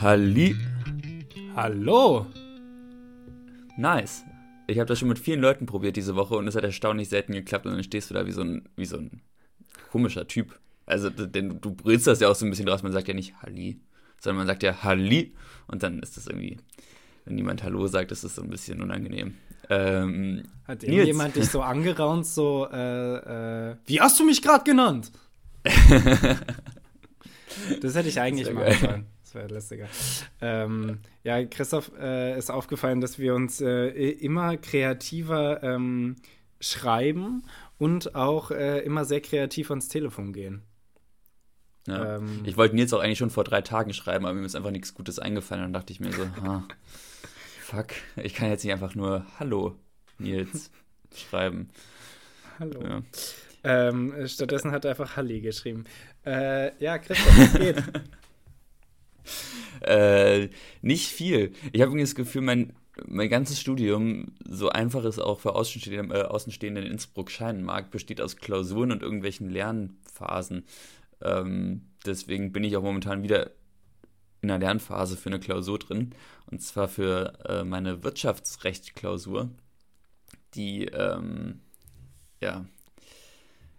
Halli. Hallo. Nice. Ich habe das schon mit vielen Leuten probiert diese Woche und es hat erstaunlich selten geklappt und dann stehst du da wie so ein, wie so ein komischer Typ. Also denn du brüllst das ja auch so ein bisschen draus, man sagt ja nicht Halli, sondern man sagt ja Halli und dann ist das irgendwie, wenn niemand Hallo sagt, ist das so ein bisschen unangenehm. Ähm, Hat irgendjemand dich so angeraunt, so, äh, äh, wie hast du mich gerade genannt? das hätte ich eigentlich mal gefallen. Das wäre lustiger. Ähm, ja, Christoph äh, ist aufgefallen, dass wir uns äh, immer kreativer ähm, schreiben und auch äh, immer sehr kreativ ans Telefon gehen. Ja. Ähm, ich wollte Nils auch eigentlich schon vor drei Tagen schreiben, aber mir ist einfach nichts Gutes eingefallen. Dann dachte ich mir so, ha, fuck, ich kann jetzt nicht einfach nur Hallo Nils schreiben. Hallo. Ja. Ähm, stattdessen hat er einfach Halli geschrieben. Äh, ja, Christoph, was geht? äh, nicht viel. Ich habe das Gefühl, mein, mein ganzes Studium, so einfach es auch für Außenstehende, äh, Außenstehende in Innsbruck scheinen mag, besteht aus Klausuren und irgendwelchen Lernphasen. Ähm, deswegen bin ich auch momentan wieder in einer Lernphase für eine Klausur drin. Und zwar für äh, meine Wirtschaftsrecht-Klausur, die, ähm, ja,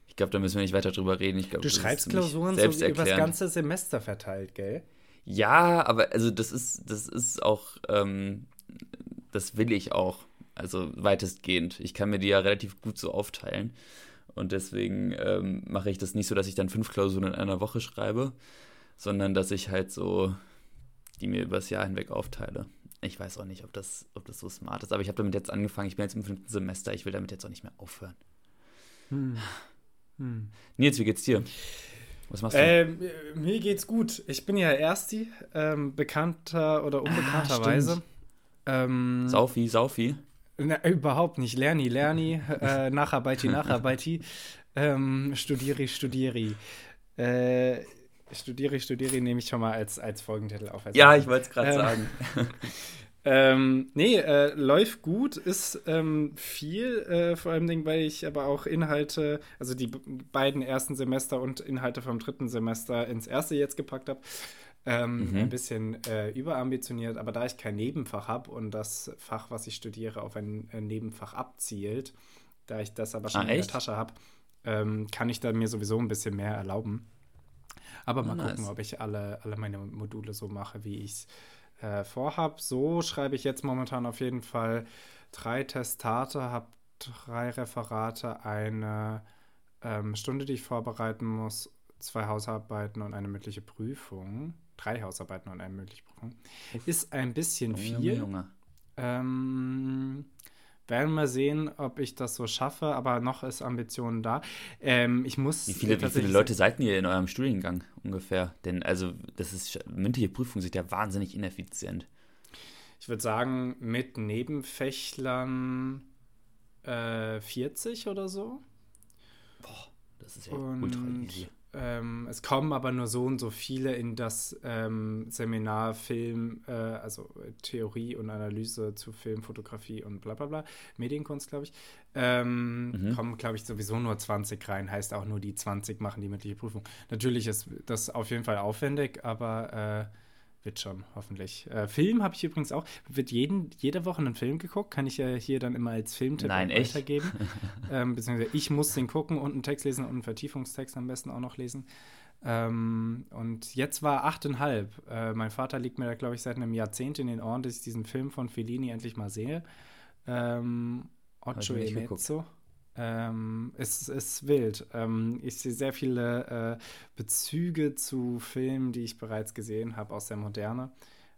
ich glaube, da müssen wir nicht weiter drüber reden. Ich glaub, du schreibst Klausuren so über das ganze Semester verteilt, gell? Ja, aber also das ist, das ist auch, ähm, das will ich auch. Also weitestgehend. Ich kann mir die ja relativ gut so aufteilen. Und deswegen ähm, mache ich das nicht so, dass ich dann fünf Klausuren in einer Woche schreibe, sondern dass ich halt so die mir übers Jahr hinweg aufteile. Ich weiß auch nicht, ob das, ob das so smart ist, aber ich habe damit jetzt angefangen. Ich bin jetzt im fünften Semester. Ich will damit jetzt auch nicht mehr aufhören. Hm. Hm. Nils, wie geht's dir? Was machst du? Ähm, mir geht's gut. Ich bin ja Ersti, ähm, bekannter oder unbekannterweise. Ah, ähm, Saufi, Saufi. Na, überhaupt nicht. Lerni, Lerni, äh, Nacharbeiti, Nacharbeiti. ähm, studieri, studieri. Äh, studiere, studiere, nehme ich schon mal als, als Folgentitel auf. Als ja, ich wollte es gerade ähm, sagen. ähm, nee, äh, läuft gut, ist ähm, viel, äh, vor allem, weil ich aber auch Inhalte, also die beiden ersten Semester und Inhalte vom dritten Semester ins erste jetzt gepackt habe. Ähm, mhm. Ein bisschen äh, überambitioniert, aber da ich kein Nebenfach habe und das Fach, was ich studiere, auf ein äh, Nebenfach abzielt, da ich das aber schon ah, in der Tasche habe, ähm, kann ich da mir sowieso ein bisschen mehr erlauben. Aber mal oh, gucken, ob ich alle, alle meine Module so mache, wie ich es äh, vorhab. So schreibe ich jetzt momentan auf jeden Fall drei Testate, habe drei Referate, eine ähm, Stunde, die ich vorbereiten muss, zwei Hausarbeiten und eine mündliche Prüfung. Drei Hausarbeiten und eine mündliche Prüfung. Ist ein bisschen viel. Junge, Junge. Ähm, werden wir sehen, ob ich das so schaffe, aber noch ist Ambition da. Ähm, ich muss. Wie viele, wie viele Leute seid ihr in eurem Studiengang ungefähr? Denn also, das ist mündliche Prüfung sind ja wahnsinnig ineffizient. Ich würde sagen, mit Nebenfächlern äh, 40 oder so. Boah, das ist ja Und ultra easy. Ähm, es kommen aber nur so und so viele in das ähm, Seminar Film, äh, also Theorie und Analyse zu Film, Fotografie und bla bla bla, Medienkunst, glaube ich. Ähm, mhm. Kommen, glaube ich, sowieso nur 20 rein, heißt auch nur die 20 machen die mündliche Prüfung. Natürlich ist das auf jeden Fall aufwendig, aber äh, wird schon, hoffentlich. Äh, Film habe ich übrigens auch. Wird jeden, jede Woche einen Film geguckt. Kann ich ja hier dann immer als Filmtipp Nein, weitergeben. ähm, beziehungsweise ich muss den gucken und einen Text lesen und einen Vertiefungstext am besten auch noch lesen. Ähm, und jetzt war achteinhalb. Äh, mein Vater liegt mir da, glaube ich, seit einem Jahrzehnt in den Ohren, dass ich diesen Film von Fellini endlich mal sehe. Ähm, Ocho e Mezzo. Ähm, es ist wild. Ähm, ich sehe sehr viele äh, Bezüge zu Filmen, die ich bereits gesehen habe aus der Moderne.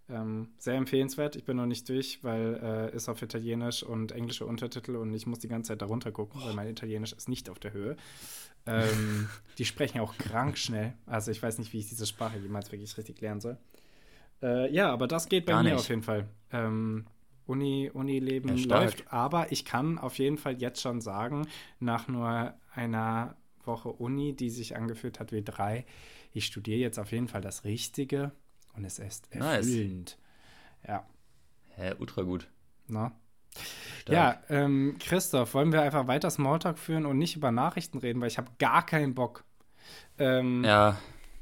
Ähm, sehr empfehlenswert. Ich bin noch nicht durch, weil äh, ist auf Italienisch und englische Untertitel und ich muss die ganze Zeit darunter gucken, weil mein Italienisch ist nicht auf der Höhe. Ähm, die sprechen auch krank schnell. Also ich weiß nicht, wie ich diese Sprache jemals wirklich richtig lernen soll. Äh, ja, aber das geht bei Gar mir nicht. auf jeden Fall. Ähm, Uni, Unileben ja, läuft. Aber ich kann auf jeden Fall jetzt schon sagen, nach nur einer Woche Uni, die sich angefühlt hat wie drei, ich studiere jetzt auf jeden Fall das Richtige und es ist erfüllend. Nice. Ja. Hä, ultra gut. Na? Ja, ähm, Christoph, wollen wir einfach weiter Smalltalk führen und nicht über Nachrichten reden, weil ich habe gar keinen Bock. Ähm, ja,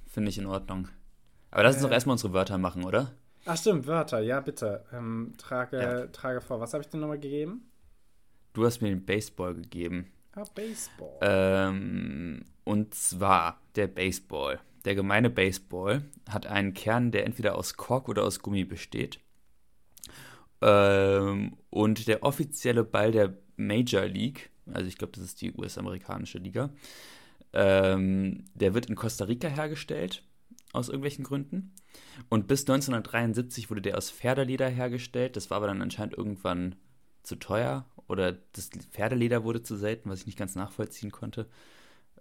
finde ich in Ordnung. Aber lass uns äh, doch erstmal unsere Wörter machen, oder? Ach stimmt, Wörter, ja bitte. Ähm, trage, ja. trage vor. Was habe ich dir nochmal gegeben? Du hast mir den Baseball gegeben. Ah, Baseball. Ähm, und zwar der Baseball. Der gemeine Baseball hat einen Kern, der entweder aus Kork oder aus Gummi besteht. Ähm, und der offizielle Ball der Major League, also ich glaube, das ist die US-amerikanische Liga, ähm, der wird in Costa Rica hergestellt, aus irgendwelchen Gründen. Und bis 1973 wurde der aus Pferdeleder hergestellt. Das war aber dann anscheinend irgendwann zu teuer oder das Pferdeleder wurde zu selten, was ich nicht ganz nachvollziehen konnte.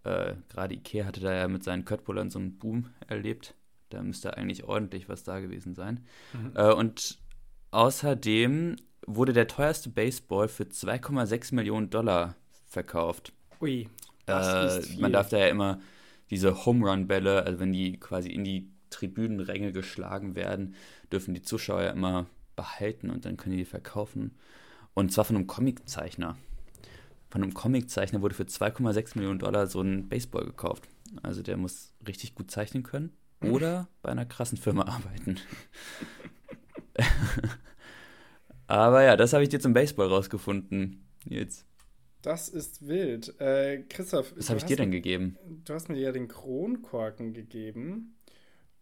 Äh, Gerade Ikea hatte da ja mit seinen Köttbullern so einen Boom erlebt. Da müsste eigentlich ordentlich was da gewesen sein. Mhm. Äh, und außerdem wurde der teuerste Baseball für 2,6 Millionen Dollar verkauft. Ui. Äh, man darf da ja immer diese Home Run Bälle, also wenn die quasi in die Tribünenränge geschlagen werden, dürfen die Zuschauer ja immer behalten und dann können die die verkaufen. Und zwar von einem Comiczeichner. Von einem Comiczeichner wurde für 2,6 Millionen Dollar so ein Baseball gekauft. Also der muss richtig gut zeichnen können oder bei einer krassen Firma arbeiten. Aber ja, das habe ich dir zum Baseball rausgefunden. Jetzt. Das ist wild. Äh, Christoph. Was habe ich dir denn gegeben? Du hast mir ja den Kronkorken gegeben.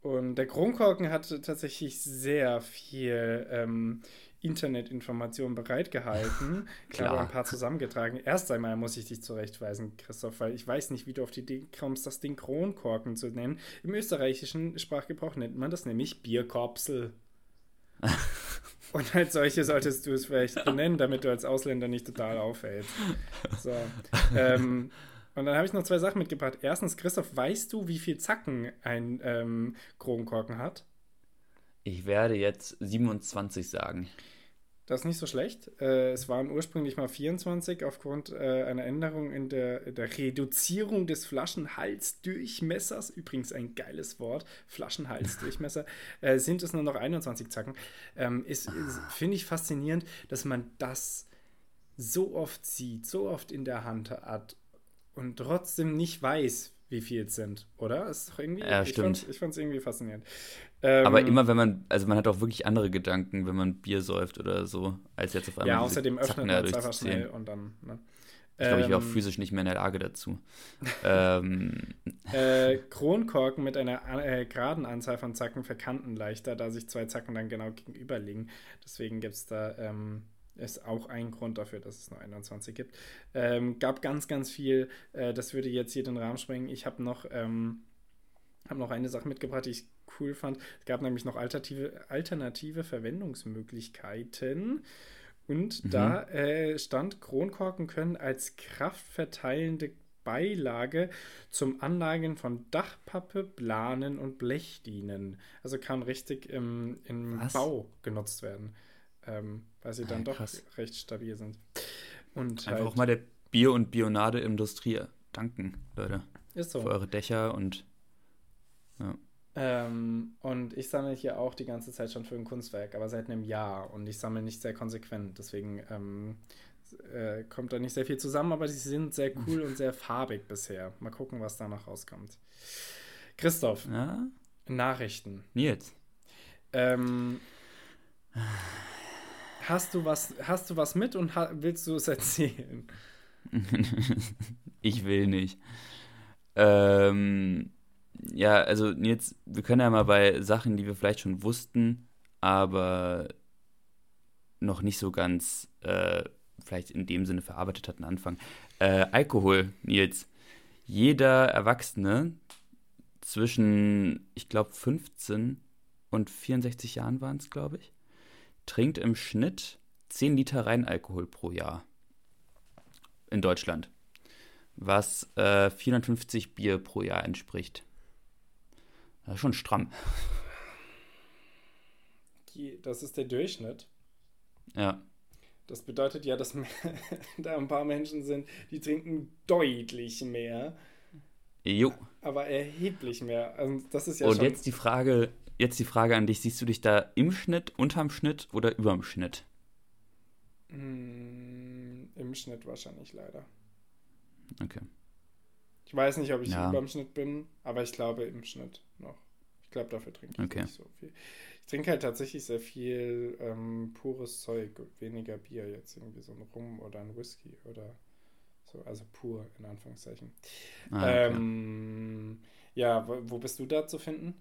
Und der Kronkorken hat tatsächlich sehr viel ähm, Internetinformationen bereitgehalten. Ich habe ein paar zusammengetragen. Erst einmal muss ich dich zurechtweisen, Christoph, weil ich weiß nicht, wie du auf die Idee kommst, das Ding Kronkorken zu nennen. Im österreichischen Sprachgebrauch nennt man das nämlich Bierkorpsel. Und als solche solltest du es vielleicht benennen, damit du als Ausländer nicht total auffällst. So. Ähm, und dann habe ich noch zwei Sachen mitgebracht. Erstens, Christoph, weißt du, wie viel Zacken ein ähm, Kronkorken hat? Ich werde jetzt 27 sagen. Das ist nicht so schlecht. Äh, es waren ursprünglich mal 24 aufgrund äh, einer Änderung in der, der Reduzierung des Flaschenhalsdurchmessers. Übrigens ein geiles Wort, Flaschenhalsdurchmesser. äh, sind es nur noch 21 Zacken. Ähm, ist, ist finde ich faszinierend, dass man das so oft sieht, so oft in der Hand hat und trotzdem nicht weiß, wie viel es sind, oder? Ist doch irgendwie. Ja, stimmt. Ich fand es irgendwie faszinierend. Ähm, Aber immer, wenn man, also man hat auch wirklich andere Gedanken, wenn man Bier säuft oder so, als jetzt auf einmal. Ja, außerdem öffnet man es einfach schnell und dann. Ne? Ich glaube, ich wäre auch ähm, physisch nicht mehr in der Lage dazu. ähm. äh, Kronkorken mit einer äh, geraden Anzahl von Zacken verkanten leichter, da sich zwei Zacken dann genau gegenüber liegen. Deswegen gibt es da ähm, ist auch ein Grund dafür, dass es nur 21 gibt. Ähm, gab ganz, ganz viel. Äh, das würde jetzt hier den Rahmen sprengen. Ich habe noch, ähm, hab noch eine Sache mitgebracht, die ich cool fand. Es gab nämlich noch alternative, alternative Verwendungsmöglichkeiten. Und mhm. da äh, stand, Kronkorken können als kraftverteilende Beilage zum Anlagen von Dachpappe, Planen und Blech dienen. Also kann richtig im, im Bau genutzt werden ähm, weil sie dann ja, doch recht stabil sind. Und Einfach halt, auch mal der Bier- und Bionadeindustrie danken, Leute. Ist so. Für eure Dächer und ja. Ähm, und ich sammle hier auch die ganze Zeit schon für ein Kunstwerk, aber seit einem Jahr und ich sammle nicht sehr konsequent. Deswegen ähm, äh, kommt da nicht sehr viel zusammen, aber sie sind sehr cool und sehr farbig bisher. Mal gucken, was da noch rauskommt. Christoph, ja? Nachrichten. Nils. Ähm, Hast du was, hast du was mit und willst du es erzählen? ich will nicht. Ähm, ja, also jetzt, wir können ja mal bei Sachen, die wir vielleicht schon wussten, aber noch nicht so ganz äh, vielleicht in dem Sinne verarbeitet hatten, anfangen. Äh, Alkohol, Nils. Jeder Erwachsene zwischen, ich glaube, 15 und 64 Jahren waren es, glaube ich, trinkt im Schnitt 10 Liter Reinalkohol pro Jahr. In Deutschland. Was äh, 450 Bier pro Jahr entspricht. Das ist schon stramm. Das ist der Durchschnitt. Ja. Das bedeutet ja, dass da ein paar Menschen sind, die trinken deutlich mehr. Jo. Aber erheblich mehr. Also das ist ja Und jetzt die Frage, jetzt die Frage an dich: Siehst du dich da im Schnitt, unterm Schnitt oder überm Schnitt? Mm, Im Schnitt wahrscheinlich leider. Okay. Ich weiß nicht, ob ich ja. überm Schnitt bin, aber ich glaube im Schnitt noch. Ich glaube, dafür trinke ich okay. nicht so viel. Ich trinke halt tatsächlich sehr viel ähm, pures Zeug, weniger Bier jetzt, irgendwie so ein Rum oder ein Whisky oder so, also pur in Anführungszeichen. Ah, okay. ähm, ja, wo, wo bist du da zu finden?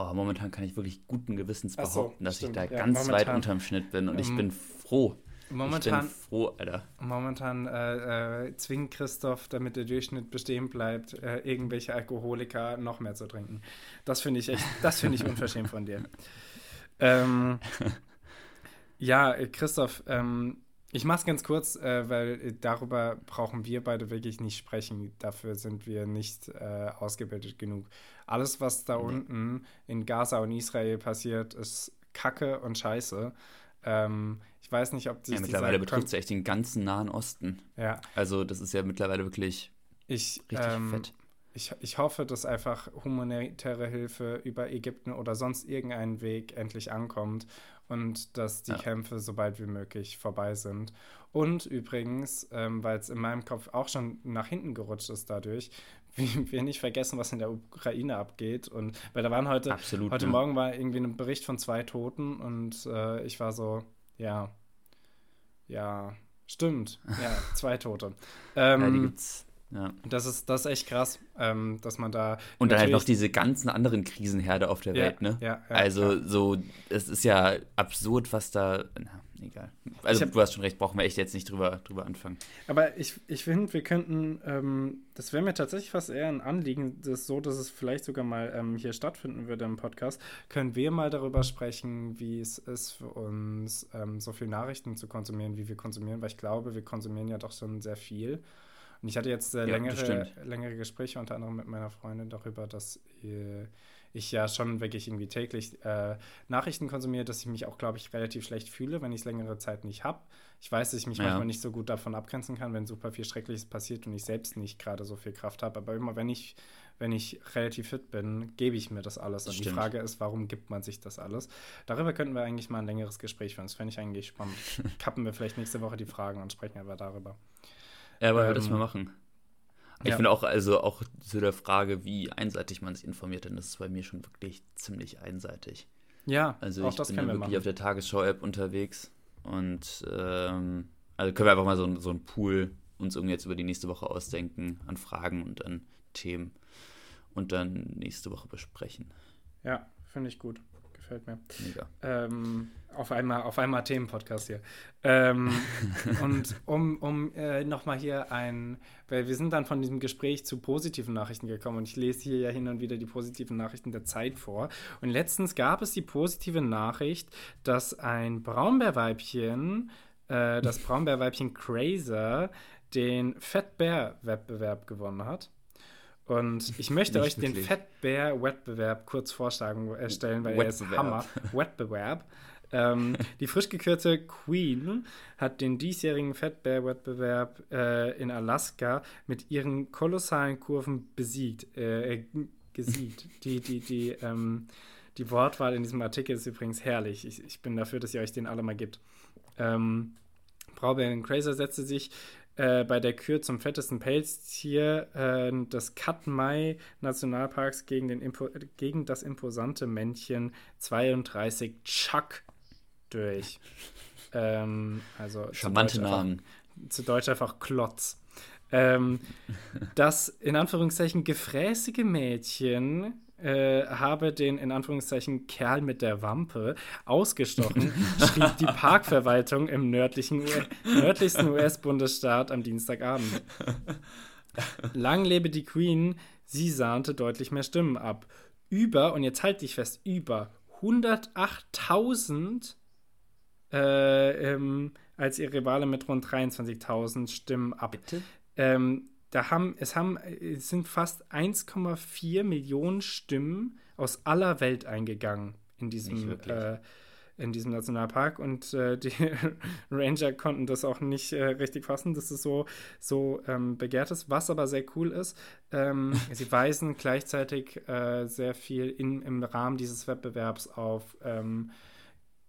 Oh, momentan kann ich wirklich guten Gewissens behaupten, so, dass stimmt. ich da ja, ganz momentan, weit unterm Schnitt bin und ähm, ich bin froh. Momentan, ich bin froh, Alter. Momentan äh, äh, zwingt Christoph, damit der Durchschnitt bestehen bleibt, äh, irgendwelche Alkoholiker noch mehr zu trinken. Das finde ich echt, das finde ich unverschämt von dir. Ähm, ja, Christoph, ähm, ich mache es ganz kurz, äh, weil darüber brauchen wir beide wirklich nicht sprechen. Dafür sind wir nicht äh, ausgebildet genug. Alles, was da nee. unten in Gaza und Israel passiert, ist Kacke und Scheiße. Ähm, ich weiß nicht, ob die. Ja, mittlerweile betrifft es ja echt den ganzen Nahen Osten. Ja. Also, das ist ja mittlerweile wirklich ich, richtig ähm, fett. Ich, ich hoffe, dass einfach humanitäre Hilfe über Ägypten oder sonst irgendeinen Weg endlich ankommt und dass die ja. Kämpfe so bald wie möglich vorbei sind. Und übrigens, ähm, weil es in meinem Kopf auch schon nach hinten gerutscht ist dadurch, wir nicht vergessen, was in der Ukraine abgeht. Und weil da waren heute, Absolut, heute ja. Morgen war irgendwie ein Bericht von zwei Toten und äh, ich war so, ja, ja, stimmt, ja, zwei Tote. Ähm, ja, die gibt's ja. Das ist, das ist echt krass, ähm, dass man da. Und dann halt noch diese ganzen anderen Krisenherde auf der ja, Welt, ne? Ja, ja, also, ja. so, es ist ja absurd, was da. Na, egal. Also, hab, du hast schon recht, brauchen wir echt jetzt nicht drüber, drüber anfangen. Aber ich, ich finde, wir könnten, ähm, das wäre mir tatsächlich fast eher ein Anliegen, das so, dass es vielleicht sogar mal ähm, hier stattfinden würde im Podcast. Können wir mal darüber sprechen, wie es ist für uns, ähm, so viele Nachrichten zu konsumieren, wie wir konsumieren? Weil ich glaube, wir konsumieren ja doch schon sehr viel. Und ich hatte jetzt äh, längere, längere Gespräche unter anderem mit meiner Freundin darüber, dass äh, ich ja schon wirklich irgendwie täglich äh, Nachrichten konsumiere, dass ich mich auch, glaube ich, relativ schlecht fühle, wenn ich es längere Zeit nicht habe. Ich weiß, dass ich mich ja. manchmal nicht so gut davon abgrenzen kann, wenn super viel Schreckliches passiert und ich selbst nicht gerade so viel Kraft habe. Aber immer wenn ich, wenn ich relativ fit bin, gebe ich mir das alles. Und Stimmt. die Frage ist, warum gibt man sich das alles? Darüber könnten wir eigentlich mal ein längeres Gespräch führen. Das fände ich eigentlich spannend. Kappen wir vielleicht nächste Woche die Fragen und sprechen aber darüber. Ja, aber ähm, das mal machen. Ich ja. finde auch, also auch zu der Frage, wie einseitig man sich informiert, denn das ist bei mir schon wirklich ziemlich einseitig. Ja, also auch ich das bin ja wirklich machen. auf der Tagesschau-App unterwegs und ähm, also können wir einfach mal so, so einen Pool uns irgendwie jetzt über die nächste Woche ausdenken an Fragen und an Themen und dann nächste Woche besprechen. Ja, finde ich gut gefällt mir. Mega. Ähm, auf einmal, auf einmal Themenpodcast hier. Ähm, und um, um äh, nochmal hier ein, weil wir sind dann von diesem Gespräch zu positiven Nachrichten gekommen und ich lese hier ja hin und wieder die positiven Nachrichten der Zeit vor. Und letztens gab es die positive Nachricht, dass ein Braunbärweibchen, äh, das Braunbärweibchen Crazer, den Fat Bear Wettbewerb gewonnen hat. Und ich möchte euch den Fettbär-Wettbewerb kurz vorschlagen, äh, stellen, weil er ist Hammer. Wettbewerb. ähm, die frisch gekürte Queen hat den diesjährigen Fettbär-Wettbewerb äh, in Alaska mit ihren kolossalen Kurven besiegt, äh, gesiegt. die, die, die, ähm, die Wortwahl in diesem Artikel ist übrigens herrlich. Ich, ich bin dafür, dass ihr euch den alle mal gibt. Ähm, Braubären Crazer setzte sich äh, bei der Kür zum fettesten Pelztier äh, des Katmai Nationalparks gegen, den Impo gegen das imposante Männchen 32 Chuck durch. Ähm, also Charmante Namen. Zu Deutsch einfach Klotz. Ähm, das in Anführungszeichen gefräßige Mädchen äh, habe den in Anführungszeichen Kerl mit der Wampe ausgestochen, schrieb die Parkverwaltung im nördlichen, nördlichsten US-Bundesstaat am Dienstagabend. Lang lebe die Queen, sie sahnte deutlich mehr Stimmen ab. Über, und jetzt halte ich fest, über 108.000 äh, ähm, als ihr Rivale mit rund 23.000 Stimmen ab. Bitte? Ähm, da haben, es haben, es sind fast 1,4 Millionen Stimmen aus aller Welt eingegangen in diesem, äh, in diesem Nationalpark. Und äh, die Ranger konnten das auch nicht äh, richtig fassen, dass es so, so ähm, begehrt ist. Was aber sehr cool ist, ähm, sie weisen gleichzeitig äh, sehr viel in, im Rahmen dieses Wettbewerbs auf ähm,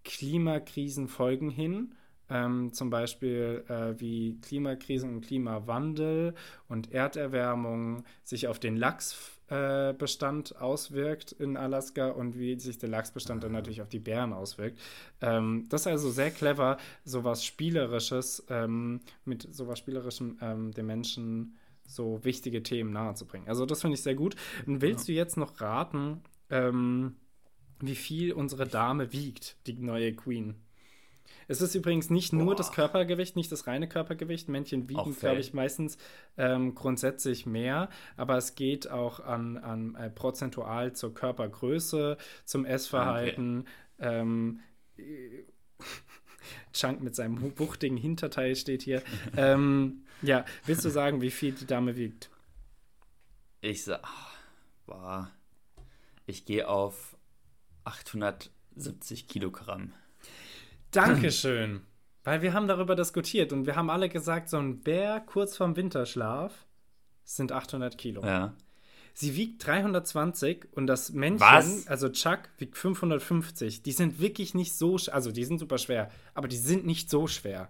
Klimakrisenfolgen hin ähm, zum Beispiel äh, wie Klimakrise und Klimawandel und Erderwärmung sich auf den Lachs Lachsbestand auswirkt in Alaska und wie sich der Lachsbestand dann natürlich auf die Bären auswirkt. Ähm, das ist also sehr clever, sowas Spielerisches ähm, mit sowas Spielerischem ähm, den Menschen so wichtige Themen nahezubringen. Also das finde ich sehr gut. Und willst ja. du jetzt noch raten, ähm, wie viel unsere Dame wiegt, die neue Queen? Es ist übrigens nicht nur Boah. das Körpergewicht, nicht das reine Körpergewicht. Männchen wiegen, glaube ich, meistens ähm, grundsätzlich mehr, aber es geht auch an, an äh, prozentual zur Körpergröße, zum Essverhalten. Okay. Ähm, Chunk mit seinem buchtigen Hinterteil steht hier. ähm, ja, willst du sagen, wie viel die Dame wiegt? Ich sag, boah, ich gehe auf 870 Kilogramm. Dankeschön. Weil wir haben darüber diskutiert und wir haben alle gesagt, so ein Bär kurz vorm Winterschlaf sind 800 Kilo. Ja. Sie wiegt 320 und das Männchen, Was? also Chuck, wiegt 550. Die sind wirklich nicht so, also die sind super schwer, aber die sind nicht so schwer.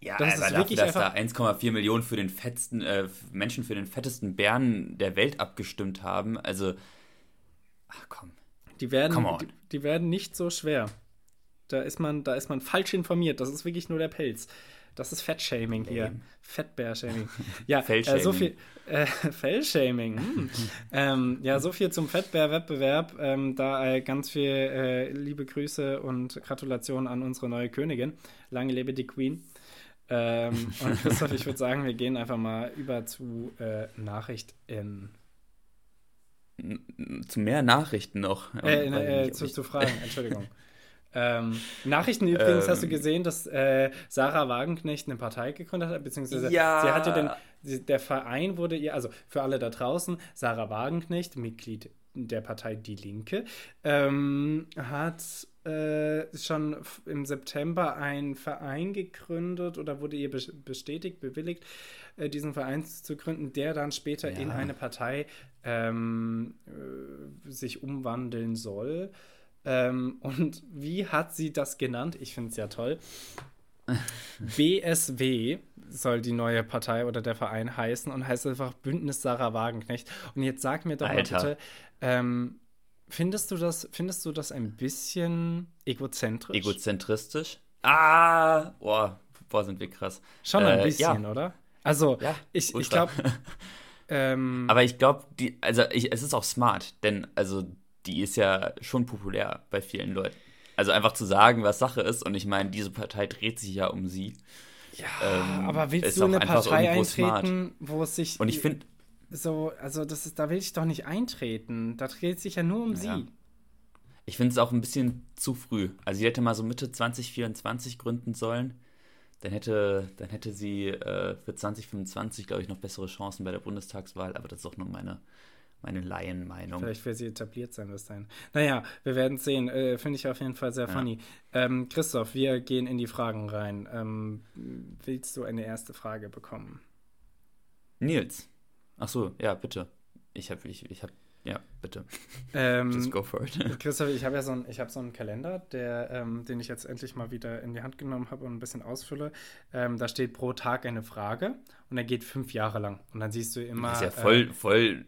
Ja, das ist wirklich dafür, dass da 1,4 Millionen für den fettsten, äh, Menschen für den fettesten Bären der Welt abgestimmt haben. Also, ach komm. Die werden, die, die werden nicht so schwer. Da ist man, da ist man falsch informiert. Das ist wirklich nur der Pelz. Das ist Fettshaming hier. Fettbär-Shaming. Ja, äh, so viel. Äh, Fellshaming. Hm. ähm, ja, so viel zum Fettbär-Wettbewerb. Ähm, da äh, ganz viel äh, liebe Grüße und Gratulation an unsere neue Königin. Lange lebe die Queen. Ähm, und Christoph, ich würde sagen, wir gehen einfach mal über zu äh, Nachrichten. Zu mehr Nachrichten noch. Äh, äh, zu, zu Fragen, Entschuldigung. Ähm, Nachrichten übrigens ähm, hast du ähm. gesehen, dass äh, Sarah Wagenknecht eine Partei gegründet hat, beziehungsweise ja. sie hatte den, der Verein wurde ihr, also für alle da draußen, Sarah Wagenknecht, Mitglied der Partei Die Linke, ähm, hat äh, schon im September einen Verein gegründet oder wurde ihr bestätigt, bewilligt, äh, diesen Verein zu gründen, der dann später ja. in eine Partei ähm, äh, sich umwandeln soll. Ähm, und wie hat sie das genannt? Ich finde es ja toll. BSW soll die neue Partei oder der Verein heißen und heißt einfach Bündnis Sarah Wagenknecht. Und jetzt sag mir doch Alter. mal bitte, ähm, findest du das, findest du das ein bisschen egozentrisch? Egozentristisch? Ah, boah, boah, sind wir krass. Schon ein äh, bisschen, ja. oder? Also, ja, ich, ich glaube. ähm, Aber ich glaube, also ich, es ist auch smart, denn also die ist ja schon populär bei vielen Leuten. Also einfach zu sagen, was Sache ist, und ich meine, diese Partei dreht sich ja um sie. Ja, ähm, aber willst du eine Partei eintreten, smart. wo es sich. Und ich finde. So, also das ist, da will ich doch nicht eintreten. Da dreht sich ja nur um ja. sie. Ich finde es auch ein bisschen zu früh. Also sie hätte mal so Mitte 2024 gründen sollen. Dann hätte, dann hätte sie äh, für 2025, glaube ich, noch bessere Chancen bei der Bundestagswahl, aber das ist auch nur meine, meine Laienmeinung. Vielleicht will sie etabliert sein bis dahin. Naja, wir werden sehen. Äh, Finde ich auf jeden Fall sehr ja. funny. Ähm, Christoph, wir gehen in die Fragen rein. Ähm, willst du eine erste Frage bekommen? Nils. Ach so, ja, bitte. Ich habe, ich, ich habe, ja, bitte. Ähm, Just go for it. Christoph, ich habe ja so, ein, hab so einen Kalender, der, ähm, den ich jetzt endlich mal wieder in die Hand genommen habe und ein bisschen ausfülle. Ähm, da steht pro Tag eine Frage und er geht fünf Jahre lang. Und dann siehst du immer. Das ist ja voll, äh, voll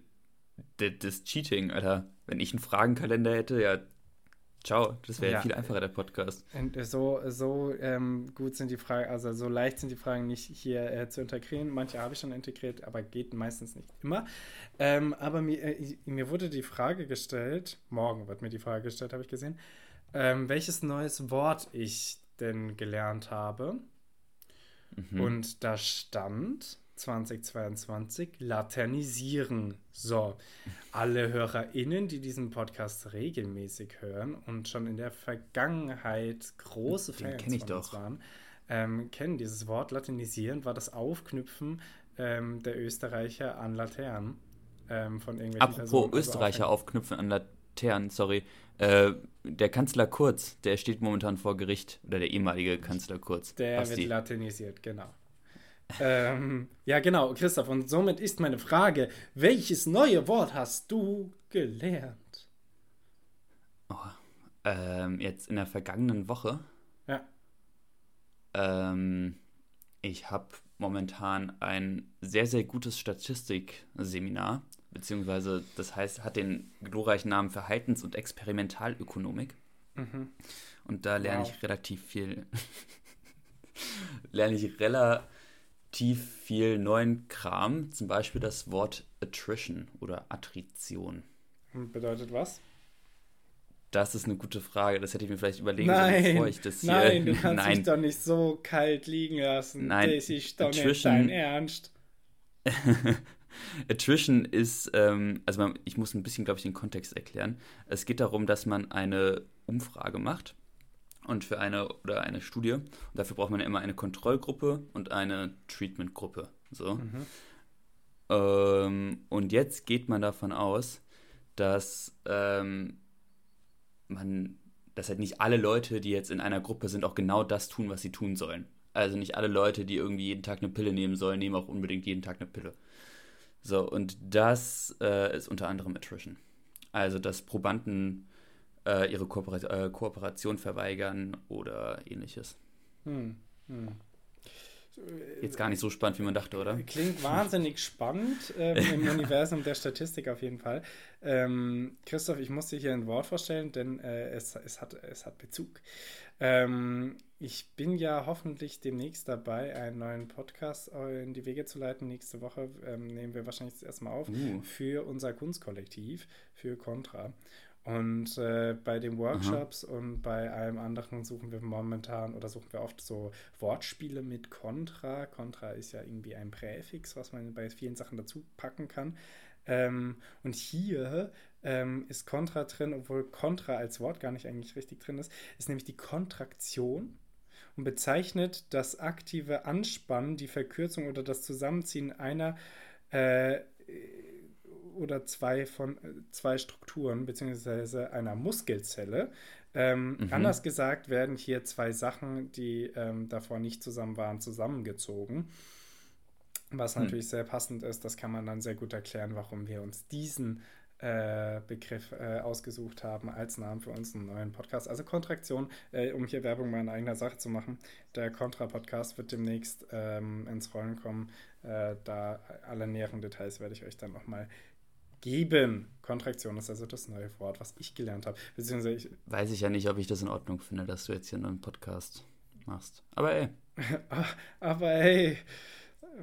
das Cheating, Alter. Wenn ich einen Fragenkalender hätte, ja, ciao, das wäre ja, viel einfacher, der Podcast. So, so ähm, gut sind die Fragen, also so leicht sind die Fragen nicht hier äh, zu integrieren. Manche habe ich schon integriert, aber geht meistens nicht immer. Ähm, aber mir, äh, mir wurde die Frage gestellt, morgen wird mir die Frage gestellt, habe ich gesehen, ähm, welches neues Wort ich denn gelernt habe. Mhm. Und da stand 2022 laternisieren. So, alle HörerInnen, die diesen Podcast regelmäßig hören und schon in der Vergangenheit große Fans von uns waren, ähm, kennen dieses Wort. Laternisieren war das Aufknüpfen ähm, der Österreicher an Laternen ähm, von irgendwelchen Apropos Personen. Also Österreicher also aufknüpfen an Laternen, sorry. Äh, der Kanzler Kurz, der steht momentan vor Gericht, oder der ehemalige Kanzler Kurz. Der Basti. wird laternisiert, genau ähm, ja, genau, Christoph. Und somit ist meine Frage: Welches neue Wort hast du gelernt? Oh, ähm, jetzt in der vergangenen Woche. Ja. Ähm, ich habe momentan ein sehr, sehr gutes Statistikseminar beziehungsweise das heißt, hat den glorreichen Namen Verhaltens- und Experimentalökonomik. Mhm. Und da lerne wow. ich relativ viel, lerne ich relativ viel neuen Kram, zum Beispiel das Wort Attrition oder Attrition. Bedeutet was? Das ist eine gute Frage. Das hätte ich mir vielleicht überlegen sollen, bevor ich das hier. Nein, du kannst nein. mich doch nicht so kalt liegen lassen. Nein, das ist doch Attrition, nicht dein Ernst. Attrition ist, ähm, also man, ich muss ein bisschen, glaube ich, den Kontext erklären. Es geht darum, dass man eine Umfrage macht und für eine oder eine Studie. Und dafür braucht man ja immer eine Kontrollgruppe und eine Treatmentgruppe. So. Mhm. Ähm, und jetzt geht man davon aus, dass ähm, man, dass halt nicht alle Leute, die jetzt in einer Gruppe sind, auch genau das tun, was sie tun sollen. Also nicht alle Leute, die irgendwie jeden Tag eine Pille nehmen sollen, nehmen auch unbedingt jeden Tag eine Pille. So, und das äh, ist unter anderem Attrition. Also, dass Probanden äh, ihre Kooper äh, Kooperation verweigern oder ähnliches. Hm, hm. Jetzt gar nicht so spannend, wie man dachte, oder? Klingt wahnsinnig spannend ähm, im Universum der Statistik auf jeden Fall. Ähm, Christoph, ich muss dir hier ein Wort vorstellen, denn äh, es, es, hat, es hat Bezug. Ähm, ich bin ja hoffentlich demnächst dabei, einen neuen Podcast in die Wege zu leiten. Nächste Woche ähm, nehmen wir wahrscheinlich das erste Mal auf uh. für unser Kunstkollektiv, für Contra. Und äh, bei den Workshops Aha. und bei allem anderen suchen wir momentan oder suchen wir oft so Wortspiele mit Contra. Contra ist ja irgendwie ein Präfix, was man bei vielen Sachen dazu packen kann. Ähm, und hier ähm, ist Contra drin, obwohl Contra als Wort gar nicht eigentlich richtig drin ist, ist nämlich die Kontraktion und bezeichnet das aktive Anspannen, die Verkürzung oder das Zusammenziehen einer äh, oder zwei von äh, zwei Strukturen beziehungsweise einer Muskelzelle. Ähm, mhm. Anders gesagt werden hier zwei Sachen, die ähm, davor nicht zusammen waren, zusammengezogen. Was mhm. natürlich sehr passend ist, das kann man dann sehr gut erklären, warum wir uns diesen äh, Begriff äh, ausgesucht haben als Namen für unseren neuen Podcast. Also Kontraktion, äh, um hier Werbung mal in eigener Sache zu machen. Der Contra-Podcast wird demnächst ähm, ins Rollen kommen. Äh, da alle näheren Details werde ich euch dann nochmal geben. Kontraktion ist also das neue Wort, was ich gelernt habe. Beziehungsweise ich Weiß ich ja nicht, ob ich das in Ordnung finde, dass du jetzt hier einen Podcast machst. Aber ey. Aber ey,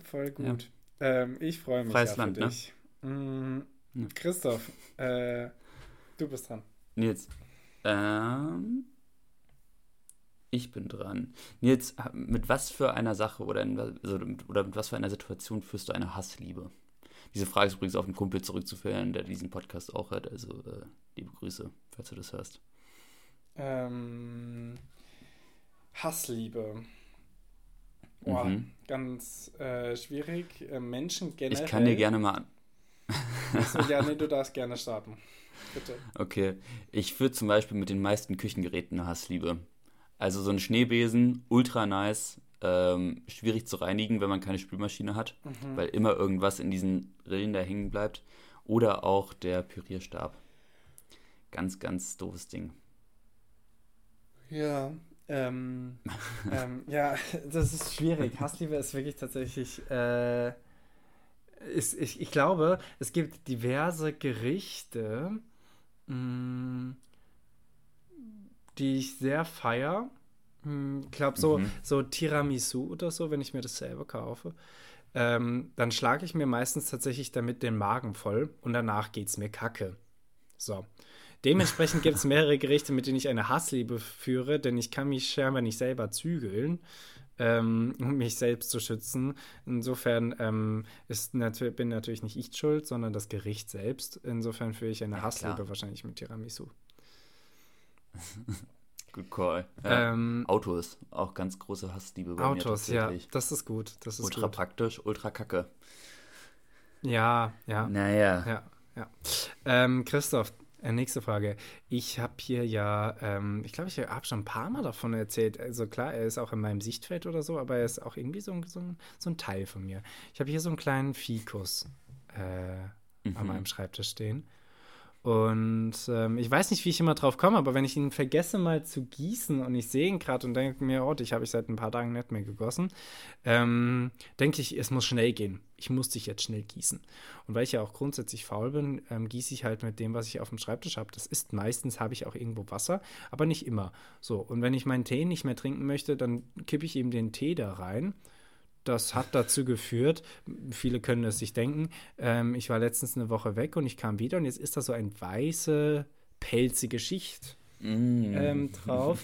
voll gut. Ja. Ähm, ich freue mich Freies ja Land, ne? dich. Mm, Christoph, äh, du bist dran. Nils, ähm, ich bin dran. Nils, mit was für einer Sache oder, in, also, oder mit was für einer Situation führst du eine Hassliebe? Diese Frage ist übrigens auf einen Kumpel zurückzuführen, der diesen Podcast auch hat. Also äh, liebe Grüße, falls du das hörst. Ähm, Hassliebe. Boah, mhm. ganz äh, schwierig. Äh, Menschen generell. Ich kann dir gerne mal. Achso, ja, nee, du darfst gerne starten. Bitte. Okay. Ich führe zum Beispiel mit den meisten Küchengeräten eine Hassliebe. Also so ein Schneebesen, ultra nice, ähm, schwierig zu reinigen, wenn man keine Spülmaschine hat, mhm. weil immer irgendwas in diesen Rillen da hängen bleibt. Oder auch der Pürierstab. Ganz, ganz doofes Ding. Ja, ähm, ähm, ja, das ist schwierig. Hassliebe ist wirklich tatsächlich. Äh, ist, ich, ich glaube, es gibt diverse Gerichte, mh, mm, die ich sehr feiere ich glaube, so, mhm. so Tiramisu oder so, wenn ich mir das selber kaufe, ähm, dann schlage ich mir meistens tatsächlich damit den Magen voll und danach geht es mir kacke. So. Dementsprechend gibt es mehrere Gerichte, mit denen ich eine Hassliebe führe, denn ich kann mich scheinbar nicht selber zügeln, ähm, um mich selbst zu schützen. Insofern ähm, ist natu bin natürlich nicht ich schuld, sondern das Gericht selbst. Insofern führe ich eine ja, Hassliebe klar. wahrscheinlich mit Tiramisu. Good call. Ja. Ähm, Autos, auch ganz große Hassliebe bei Autos, mir ja, das ist gut. Das ist ultra gut. praktisch, ultra kacke. Ja, ja. Naja. Ja, ja. Ähm, Christoph, äh, nächste Frage. Ich habe hier ja, ähm, ich glaube, ich habe schon ein paar Mal davon erzählt. Also klar, er ist auch in meinem Sichtfeld oder so, aber er ist auch irgendwie so ein, so ein, so ein Teil von mir. Ich habe hier so einen kleinen Fikus äh, mhm. an meinem Schreibtisch stehen. Und ähm, ich weiß nicht, wie ich immer drauf komme, aber wenn ich ihn vergesse mal zu gießen und ich sehe ihn gerade und denke mir, oh, ich habe ich seit ein paar Tagen nicht mehr gegossen, ähm, denke ich, es muss schnell gehen. Ich muss dich jetzt schnell gießen. Und weil ich ja auch grundsätzlich faul bin, ähm, gieße ich halt mit dem, was ich auf dem Schreibtisch habe. Das ist meistens, habe ich auch irgendwo Wasser, aber nicht immer. So, und wenn ich meinen Tee nicht mehr trinken möchte, dann kippe ich eben den Tee da rein das hat dazu geführt, viele können es sich denken, ähm, ich war letztens eine Woche weg und ich kam wieder und jetzt ist da so eine weiße, pelzige Schicht mm. ähm, drauf.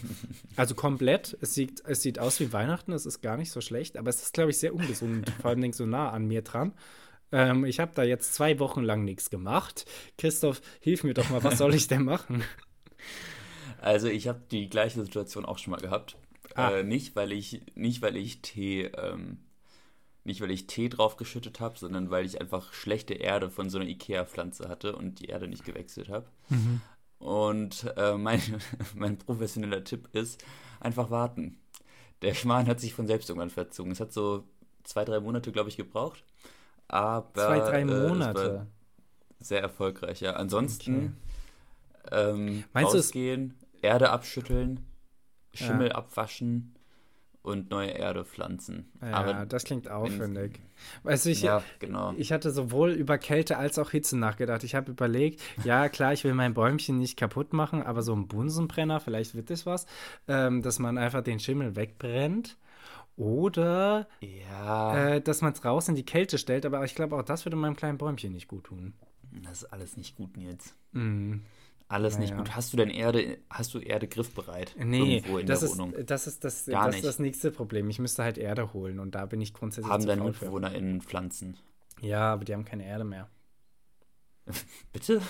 Also komplett. Es sieht, es sieht aus wie Weihnachten, es ist gar nicht so schlecht, aber es ist, glaube ich, sehr ungesund, vor allem so nah an mir dran. Ähm, ich habe da jetzt zwei Wochen lang nichts gemacht. Christoph, hilf mir doch mal, was soll ich denn machen? Also ich habe die gleiche Situation auch schon mal gehabt. Ah. Äh, nicht, weil ich, nicht, weil ich Tee ähm, nicht, weil ich Tee draufgeschüttet habe, sondern weil ich einfach schlechte Erde von so einer Ikea-Pflanze hatte und die Erde nicht gewechselt habe. Mhm. Und äh, mein, mein professioneller Tipp ist, einfach warten. Der Schmarrn hat sich von selbst irgendwann verzogen. Es hat so zwei, drei Monate, glaube ich, gebraucht. Aber, zwei, drei Monate. Äh, sehr erfolgreich, ja. Ansonsten okay. ähm, Meinst rausgehen, Erde abschütteln, Schimmel ja. abwaschen und neue Erde pflanzen. Ja, Aber das klingt aufwendig. Weißt du, ich, ja, genau. ich hatte sowohl über Kälte als auch Hitze nachgedacht. Ich habe überlegt, ja klar, ich will mein Bäumchen nicht kaputt machen, aber so ein Bunsenbrenner, vielleicht wird das was, ähm, dass man einfach den Schimmel wegbrennt. Oder ja. äh, dass man es raus in die Kälte stellt, aber ich glaube auch das würde meinem kleinen Bäumchen nicht gut tun. Das ist alles nicht gut, Nils. Mhm alles naja. nicht gut. Hast du denn Erde, hast du Erde griffbereit? Nee, irgendwo in das der ist, Wohnung? Das ist das, Gar das, nicht. das nächste Problem. Ich müsste halt Erde holen und da bin ich grundsätzlich. Haben deine MitbewohnerInnen Pflanzen? Ja, aber die haben keine Erde mehr. Bitte?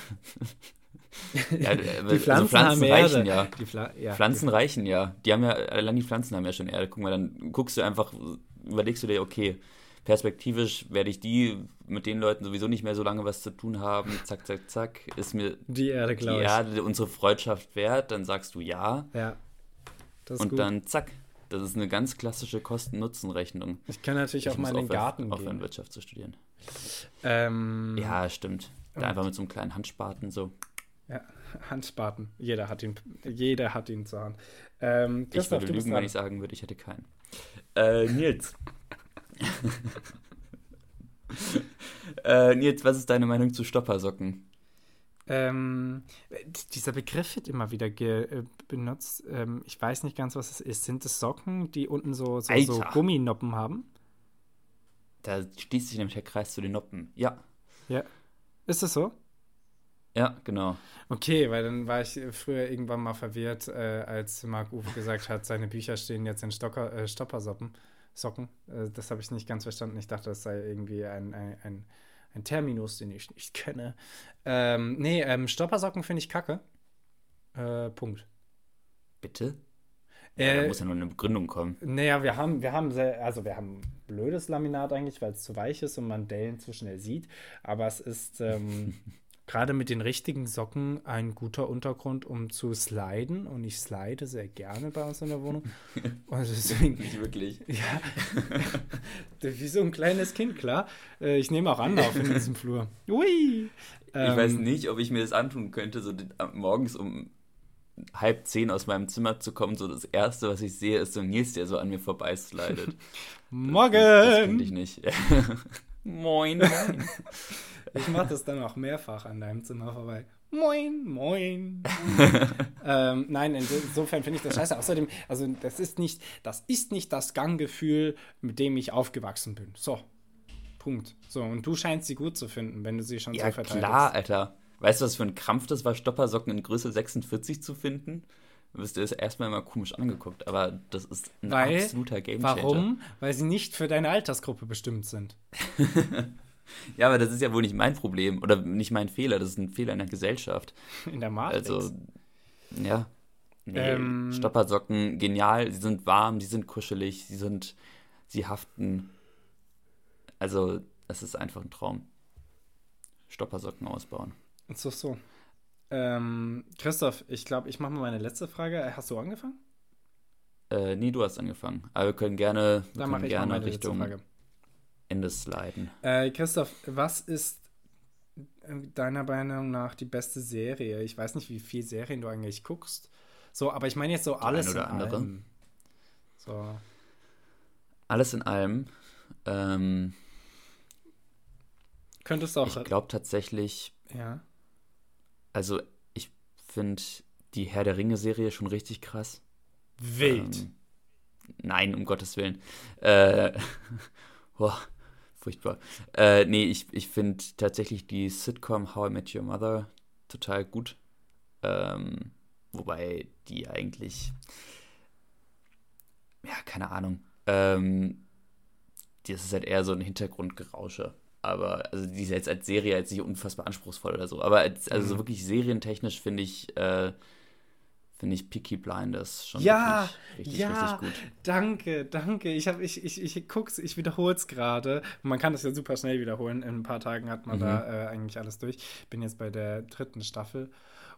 ja, die also Pflanzen, also Pflanzen reichen ja. Pfla ja. Pflanzen reichen ja. Die haben ja, allein die Pflanzen haben ja schon Erde. Guck mal, dann guckst du einfach, überlegst du dir, okay, perspektivisch werde ich die mit den Leuten sowieso nicht mehr so lange was zu tun haben. Zack, zack, zack. Ist mir die Erde, die Erde unsere Freundschaft wert? Dann sagst du ja. Ja. Und gut. dann zack. Das ist eine ganz klassische Kosten-Nutzen-Rechnung. Ich kann natürlich ich auch mal in den Garten gehen. Aufhören, Wirtschaft zu studieren. Ähm, ja, stimmt. Da einfach mit so einem kleinen Handspaten so. Ja, Handspaten. Jeder hat ihn, jeder hat ihn zur Hand. Ähm, ich würde lügen, wenn ich sagen würde, ich hätte keinen. Äh, Nils. Äh, Nils, was ist deine Meinung zu Stoppersocken? Ähm, dieser Begriff wird immer wieder äh, benutzt. Ähm, ich weiß nicht ganz, was es ist. Sind es Socken, die unten so, so, so Gumminoppen haben? Da schließt sich nämlich der Kreis zu den Noppen. Ja. Ja. Ist das so? Ja, genau. Okay, weil dann war ich früher irgendwann mal verwirrt, äh, als Marc Uwe gesagt hat, seine Bücher stehen jetzt in Stocker, äh, Stoppersoppen. Socken. Äh, das habe ich nicht ganz verstanden. Ich dachte, das sei irgendwie ein, ein, ein, ein Terminus, den ich nicht kenne. Ähm, nee, ähm, Stoppersocken finde ich kacke. Äh, Punkt. Bitte? Ja, äh, da muss ja nur eine Begründung kommen. Naja, wir haben, wir haben sehr, also wir haben blödes Laminat eigentlich, weil es zu weich ist und man Dellen zu schnell sieht. Aber es ist ähm, gerade mit den richtigen Socken ein guter Untergrund, um zu sliden. Und ich slide sehr gerne bei uns in der Wohnung. Und deswegen, Nicht wirklich. Ja. wie so ein kleines Kind, klar. Äh, ich nehme auch Anlauf in diesem Flur. Ui! Ich ähm, weiß nicht, ob ich mir das antun könnte, so morgens um halb zehn aus meinem Zimmer zu kommen. So das Erste, was ich sehe, ist so Nils, der so an mir vorbeislidet. Morgen! Das, das finde ich nicht. moin, moin. Ich mache das dann auch mehrfach an deinem Zimmer vorbei. Moin, moin. ähm, nein, insofern finde ich das scheiße. Außerdem, also das ist nicht, das ist nicht das Ganggefühl, mit dem ich aufgewachsen bin. So. Punkt. So, und du scheinst sie gut zu finden, wenn du sie schon ja, so verteidigst. klar, Alter. Weißt du, was für ein Krampf das war, Stoppersocken in Größe 46 zu finden? Du wirst dir das erstmal immer komisch angeguckt, aber das ist ein Weil, absoluter Gamechanger. Warum? Weil sie nicht für deine Altersgruppe bestimmt sind. Ja, aber das ist ja wohl nicht mein Problem oder nicht mein Fehler, das ist ein Fehler in der Gesellschaft. In der Matrix. Also, ja. Nee, ähm, Stoppersocken, genial, sie sind warm, sie sind kuschelig, sie sind, sie haften. Also, es ist einfach ein Traum. Stoppersocken ausbauen. So, so. Ähm, Christoph, ich glaube, ich mache mal meine letzte Frage. Hast du angefangen? Äh, nee, du hast angefangen. Aber wir können gerne, wir Dann können gerne Richtung. Frage. Ende sliden. Äh, Christoph, was ist deiner Meinung nach die beste Serie? Ich weiß nicht, wie viele Serien du eigentlich guckst. So, aber ich meine jetzt so alles oder in andere. allem. So. Alles in allem. Ähm, Könntest du auch. Ich glaube tatsächlich. Ja. Also, ich finde die Herr der Ringe-Serie schon richtig krass. Wild. Ähm, nein, um Gottes Willen. Äh, boah, furchtbar. Äh, nee, ich, ich finde tatsächlich die Sitcom How I Met Your Mother total gut. Ähm, wobei die eigentlich. Ja, keine Ahnung. Ähm, das ist halt eher so ein Hintergrundgerausche. Aber, also die ist jetzt als Serie jetzt nicht unfassbar anspruchsvoll oder so. Aber als, also so mhm. wirklich serientechnisch finde ich, äh, finde ich Peaky Blinders schon ja, richtig, ja, richtig gut. Danke, danke. Ich habe ich ich ich guck's, ich wiederhole es gerade. Man kann das ja super schnell wiederholen. In ein paar Tagen hat man mhm. da äh, eigentlich alles durch. Bin jetzt bei der dritten Staffel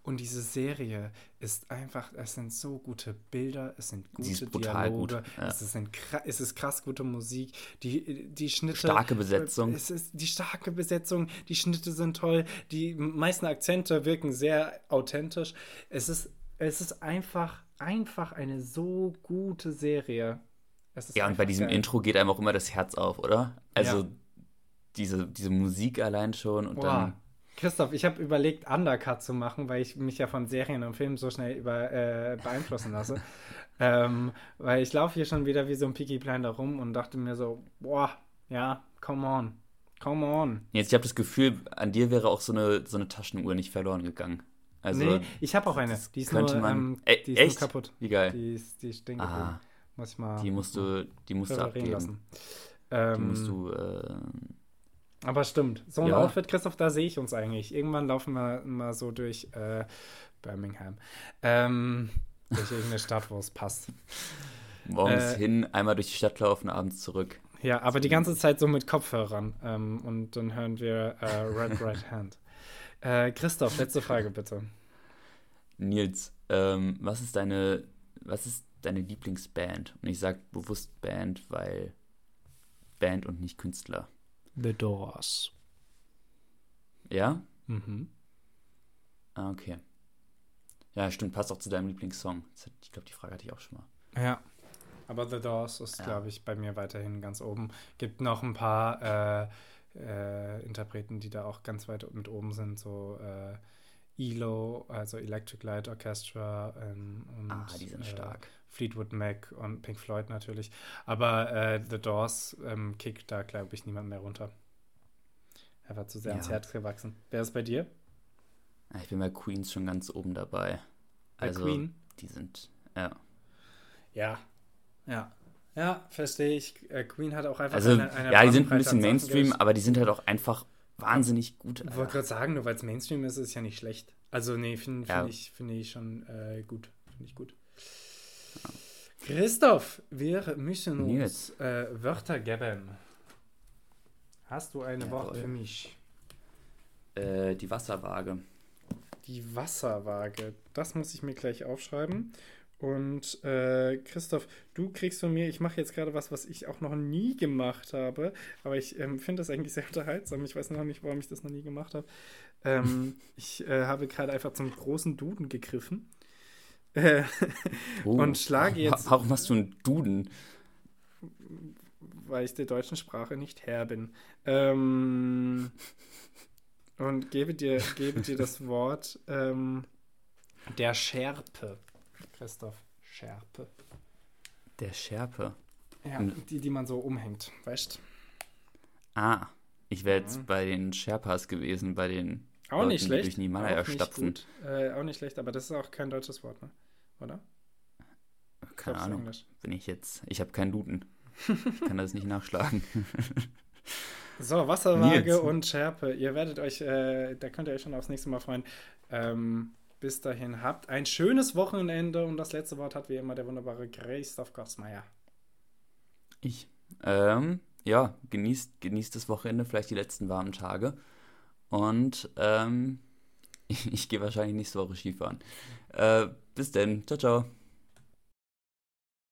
und diese Serie ist einfach, es sind so gute Bilder, es sind gute Dialoge, gut. ja. es, ist es ist krass gute Musik, die, die Schnitte. Starke Besetzung. Es ist die starke Besetzung, die Schnitte sind toll, die meisten Akzente wirken sehr authentisch. Es ist, es ist einfach, einfach eine so gute Serie. ja, und bei diesem geil. Intro geht einem auch immer das Herz auf, oder? Also ja. diese, diese Musik allein schon und Boah. dann Christoph, ich habe überlegt, Undercut zu machen, weil ich mich ja von Serien und Filmen so schnell über, äh, beeinflussen lasse. ähm, weil ich laufe hier schon wieder wie so ein Peaky Blinder rum und dachte mir so, boah, ja, come on, come on. Jetzt, ich habe das Gefühl, an dir wäre auch so eine, so eine Taschenuhr nicht verloren gegangen. Also, nee, ich habe auch eine. Die ist, nur, man, ähm, äh, die ist echt? nur kaputt. Wie geil. Die ist, die ist ah, Muss ich mal. Die musst du, die musst du abgeben. Lassen. Ähm, die musst du. Äh, aber stimmt, so ein ja. Outfit, Christoph, da sehe ich uns eigentlich. Irgendwann laufen wir mal so durch äh, Birmingham. Ähm, durch irgendeine Stadt, wo es passt. Morgens äh, hin, einmal durch die Stadt laufen, abends zurück. Ja, aber die ganze Zeit so mit Kopfhörern. Ähm, und dann hören wir äh, Red Right Hand. Äh, Christoph, letzte Frage bitte. Nils, ähm, was ist deine, was ist deine Lieblingsband? Und ich sage bewusst Band, weil Band und nicht Künstler. The Doors. Ja? Mhm. Ah, okay. Ja, stimmt, passt auch zu deinem Lieblingssong. Ich glaube, die Frage hatte ich auch schon mal. Ja. Aber The Doors ist, ja. glaube ich, bei mir weiterhin ganz oben. Gibt noch ein paar äh, äh, Interpreten, die da auch ganz weit mit oben sind, so äh, ELO, also Electric Light Orchestra ähm, und ah, die sind äh, stark. Fleetwood Mac und Pink Floyd natürlich. Aber äh, The Doors ähm, kickt da, glaube ich, niemand mehr runter. Er war zu sehr ja. ans Herz gewachsen. Wer ist bei dir? Ich bin bei Queens schon ganz oben dabei. Bei also, Queen? Die sind, ja. Ja, ja. Ja, verstehe ich. Äh, Queen hat auch einfach also, eine, eine Ja, die sind ein bisschen Mainstream, aber die sind halt auch einfach wahnsinnig gut. Ich wollte gerade sagen, nur weil es Mainstream ist, ist es ja nicht schlecht. Also, nee, finde find ja. ich, find ich schon äh, gut. Finde ich gut. Christoph, wir müssen uns äh, Wörter geben. Hast du ein Jawohl. Wort für mich? Äh, die Wasserwaage. Die Wasserwaage. Das muss ich mir gleich aufschreiben. Und äh, Christoph, du kriegst von mir, ich mache jetzt gerade was, was ich auch noch nie gemacht habe, aber ich ähm, finde das eigentlich sehr unterhaltsam. Ich weiß noch nicht, warum ich das noch nie gemacht habe. Ähm, ich äh, habe gerade einfach zum großen Duden gegriffen äh, oh, und schlage jetzt. Warum hast du einen Duden? Weil ich der deutschen Sprache nicht Herr bin. Ähm, und gebe dir, gebe dir das Wort ähm, der Schärpe. Christoph, Schärpe. Der Schärpe? Ja, und, die, die man so umhängt, weißt Ah, ich wäre jetzt ja. bei den Sherpas gewesen, bei den auch Leuten, nicht schlecht. die durch den Himalaya stapfen. Äh, auch nicht schlecht, aber das ist auch kein deutsches Wort, ne? oder? Keine Ahnung. Englisch. Bin ich jetzt. Ich habe keinen Duden. ich kann das nicht nachschlagen. so, Wasserwaage Nils. und Schärpe. Ihr werdet euch, äh, da könnt ihr euch schon aufs nächste Mal freuen. Ähm, bis dahin habt ein schönes Wochenende und das letzte Wort hat wie immer der wunderbare Christoph Gossmeier. Ich. Ähm, ja, genießt, genießt das Wochenende, vielleicht die letzten warmen Tage. Und ähm, ich, ich gehe wahrscheinlich nächste Woche Skifahren. Äh, bis denn. Ciao, ciao.